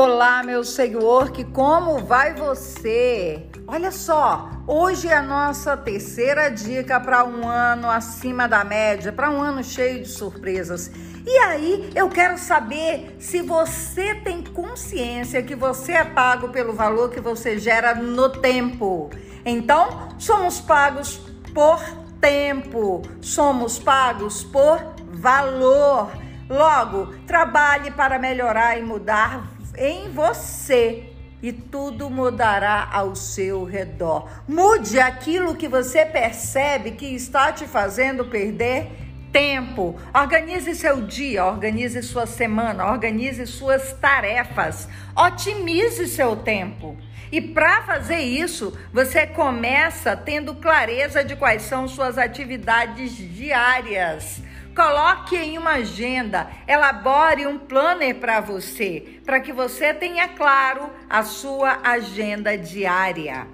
Olá, meu seguidor, que como vai você? Olha só, hoje é a nossa terceira dica para um ano acima da média, para um ano cheio de surpresas. E aí, eu quero saber se você tem consciência que você é pago pelo valor que você gera no tempo. Então, somos pagos por tempo, somos pagos por valor. Logo, trabalhe para melhorar e mudar em você e tudo mudará ao seu redor. Mude aquilo que você percebe que está te fazendo perder tempo. Organize seu dia, organize sua semana, organize suas tarefas, otimize seu tempo. E para fazer isso, você começa tendo clareza de quais são suas atividades diárias. Coloque em uma agenda, elabore um planner para você, para que você tenha claro a sua agenda diária.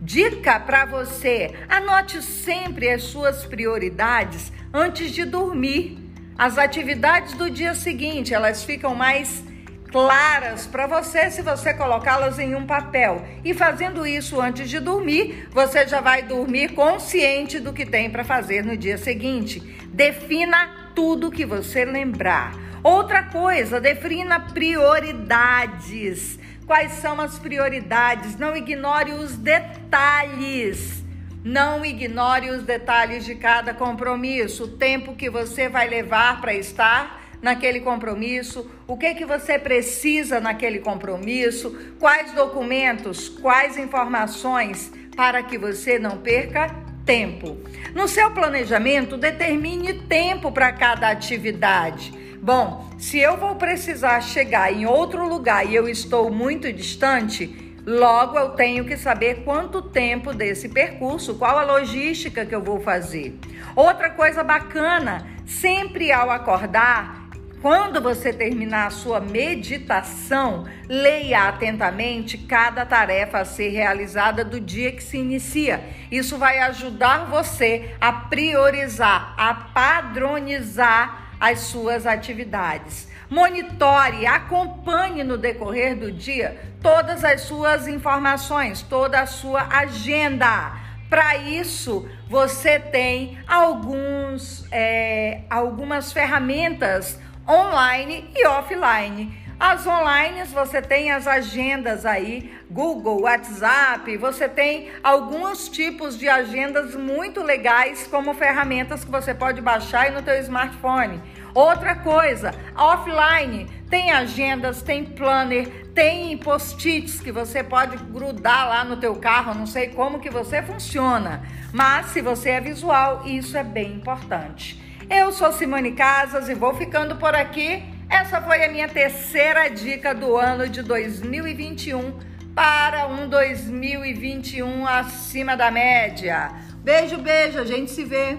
Dica para você: anote sempre as suas prioridades antes de dormir. As atividades do dia seguinte, elas ficam mais claras para você se você colocá-las em um papel. E fazendo isso antes de dormir, você já vai dormir consciente do que tem para fazer no dia seguinte. Defina tudo que você lembrar. Outra coisa, defina prioridades. Quais são as prioridades? Não ignore os detalhes. Não ignore os detalhes de cada compromisso, o tempo que você vai levar para estar naquele compromisso, o que que você precisa naquele compromisso, quais documentos, quais informações para que você não perca tempo. No seu planejamento, determine tempo para cada atividade. Bom, se eu vou precisar chegar em outro lugar e eu estou muito distante, Logo, eu tenho que saber quanto tempo desse percurso, qual a logística que eu vou fazer. Outra coisa bacana, sempre ao acordar, quando você terminar a sua meditação, leia atentamente cada tarefa a ser realizada do dia que se inicia. Isso vai ajudar você a priorizar, a padronizar as suas atividades. Monitore, acompanhe no decorrer do dia todas as suas informações, toda a sua agenda. Para isso, você tem alguns, é, algumas ferramentas online e offline. As online você tem as agendas aí, Google, WhatsApp, você tem alguns tipos de agendas muito legais como ferramentas que você pode baixar no teu smartphone. Outra coisa, offline, tem agendas, tem planner, tem post-its que você pode grudar lá no teu carro, não sei como que você funciona, mas se você é visual, isso é bem importante. Eu sou Simone Casas e vou ficando por aqui. Essa foi a minha terceira dica do ano de 2021 para um 2021 acima da média. Beijo, beijo, a gente se vê.